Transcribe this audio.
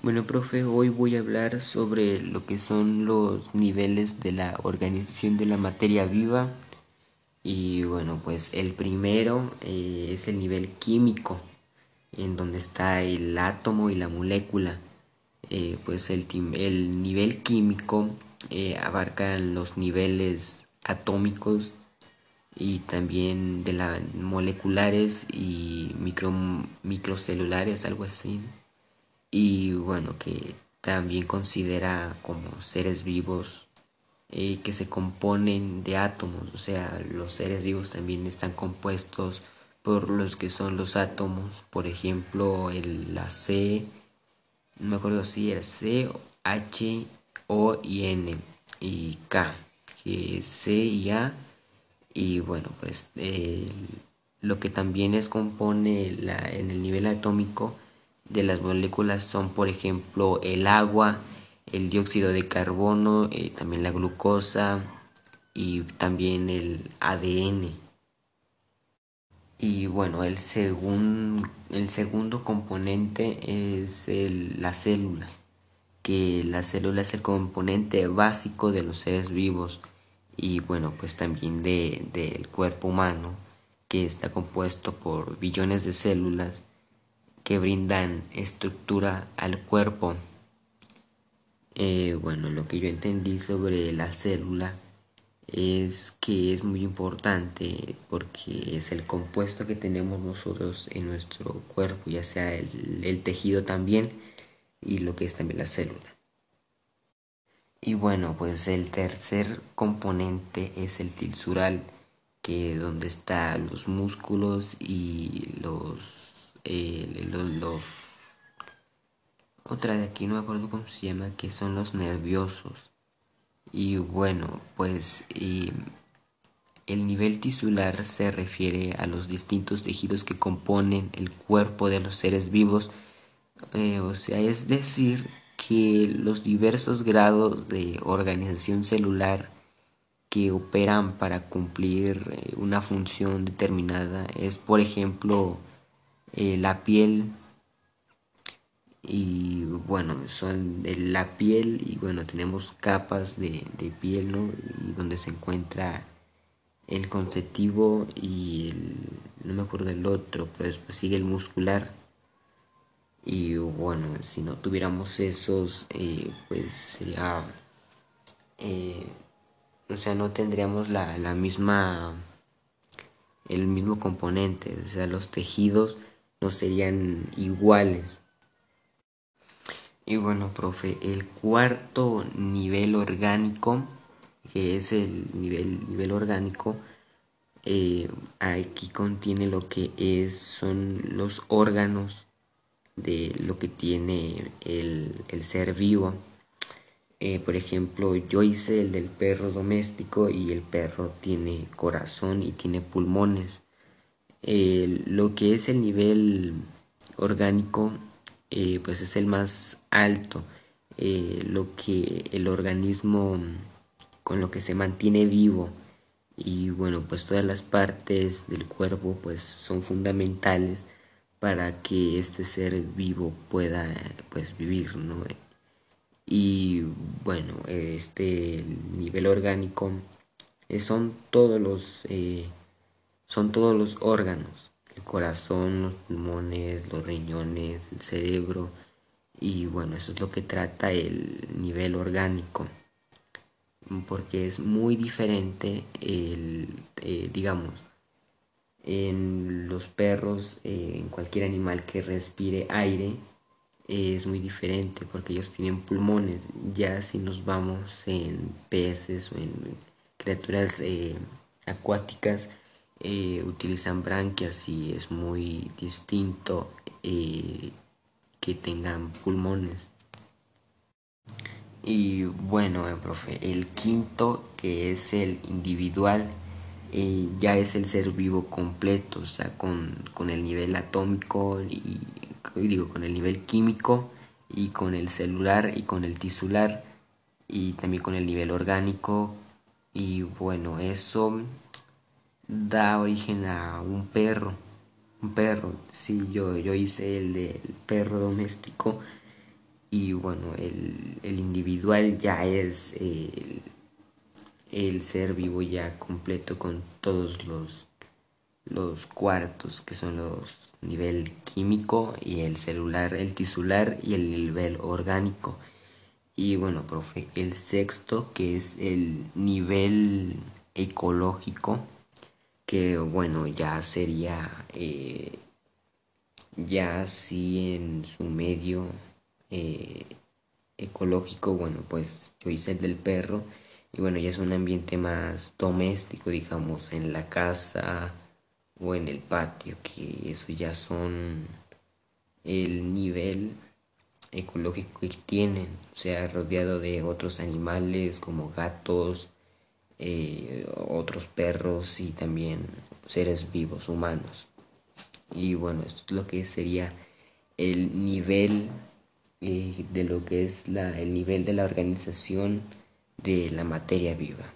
Bueno, profe, hoy voy a hablar sobre lo que son los niveles de la organización de la materia viva. Y bueno, pues el primero eh, es el nivel químico, en donde está el átomo y la molécula. Eh, pues el, el, nivel químico eh, abarca los niveles atómicos y también de la moleculares y micro, microcelulares, algo así y bueno, que también considera como seres vivos eh, que se componen de átomos, o sea, los seres vivos también están compuestos por los que son los átomos, por ejemplo, el, la C, no me acuerdo si era C, H, O y N y K, que C y A, y bueno, pues lo que también es compone la, en el nivel atómico, de las moléculas son, por ejemplo, el agua, el dióxido de carbono, eh, también la glucosa y también el ADN. Y bueno, el, el segundo componente es la célula, que la célula es el componente básico de los seres vivos y bueno, pues también del cuerpo humano, que está compuesto por billones de células que brindan estructura al cuerpo. Eh, bueno, lo que yo entendí sobre la célula es que es muy importante porque es el compuesto que tenemos nosotros en nuestro cuerpo, ya sea el, tejido también y lo que es también la célula. Y bueno, pues el tercer componente es el tilsural, que es donde están los músculos y los los, otra de aquí no me acuerdo cómo se llama que son los nerviosos. Y bueno pues el nivel tisular se refiere a los distintos tejidos que componen el cuerpo de los seres vivos. Eh, o sea es decir que los diversos grados de organización celular que operan para cumplir eh, una función determinada es por ejemplo eh, la piel y bueno son la piel y bueno tenemos capas de, piel ¿no? y donde se encuentra el conceptivo y el, no me acuerdo del otro pero después sigue el muscular y bueno si no tuviéramos esos eh, pues sería eh, o sea no tendríamos la, la misma el mismo componente o sea los tejidos no serían iguales. Y bueno, profe, el cuarto nivel orgánico, que es el nivel, nivel orgánico, eh, aquí contiene lo que es, son los órganos de lo que tiene el, ser vivo. Eh, por ejemplo, yo hice el del perro doméstico y el perro tiene corazón y tiene pulmones lo que es el nivel orgánico eh, pues es el más alto eh, lo que el organismo con lo que se mantiene vivo. Y bueno pues todas las partes del cuerpo pues son fundamentales para que este ser vivo pueda pues vivir no y bueno este nivel orgánico eh, son todos los son todos los órganos, el corazón, los pulmones, los riñones, el cerebro y bueno, eso es lo que trata el nivel orgánico porque es muy diferente el, eh, digamos, en los perros, eh, en cualquier animal que respire aire, es muy diferente porque ellos tienen pulmones. Ya si nos vamos en peces o en criaturas eh, acuáticas, eh, utilizan branquias y es muy distinto eh, que tengan pulmones. Y bueno, eh, profe, el quinto que es el individual ya es el ser vivo completo, o sea, con, con el nivel atómico y digo, con el nivel químico y con el celular y con el tisular y también con el nivel orgánico y bueno, eso da origen a un perro. Un perro, sí, yo, yo hice el del perro doméstico y bueno, el, individual ya es el, el, ser vivo ya completo con todos los, los cuartos que son los nivel químico y el celular, el tisular y el nivel orgánico. Y bueno, profe, el sexto que es el nivel ecológico, que bueno, ya sería eh, ya así en su medio eh, ecológico, bueno, pues yo hice el del perro y bueno, ya es un ambiente más doméstico, digamos, en la casa o en el patio, que eso ya son el nivel ecológico que tienen, o sea, rodeado de otros animales como gatos, eh, otros perros y también seres vivos humanos. Y bueno, esto es lo que sería el nivel eh, de lo que es la, el nivel de la organización de la materia viva.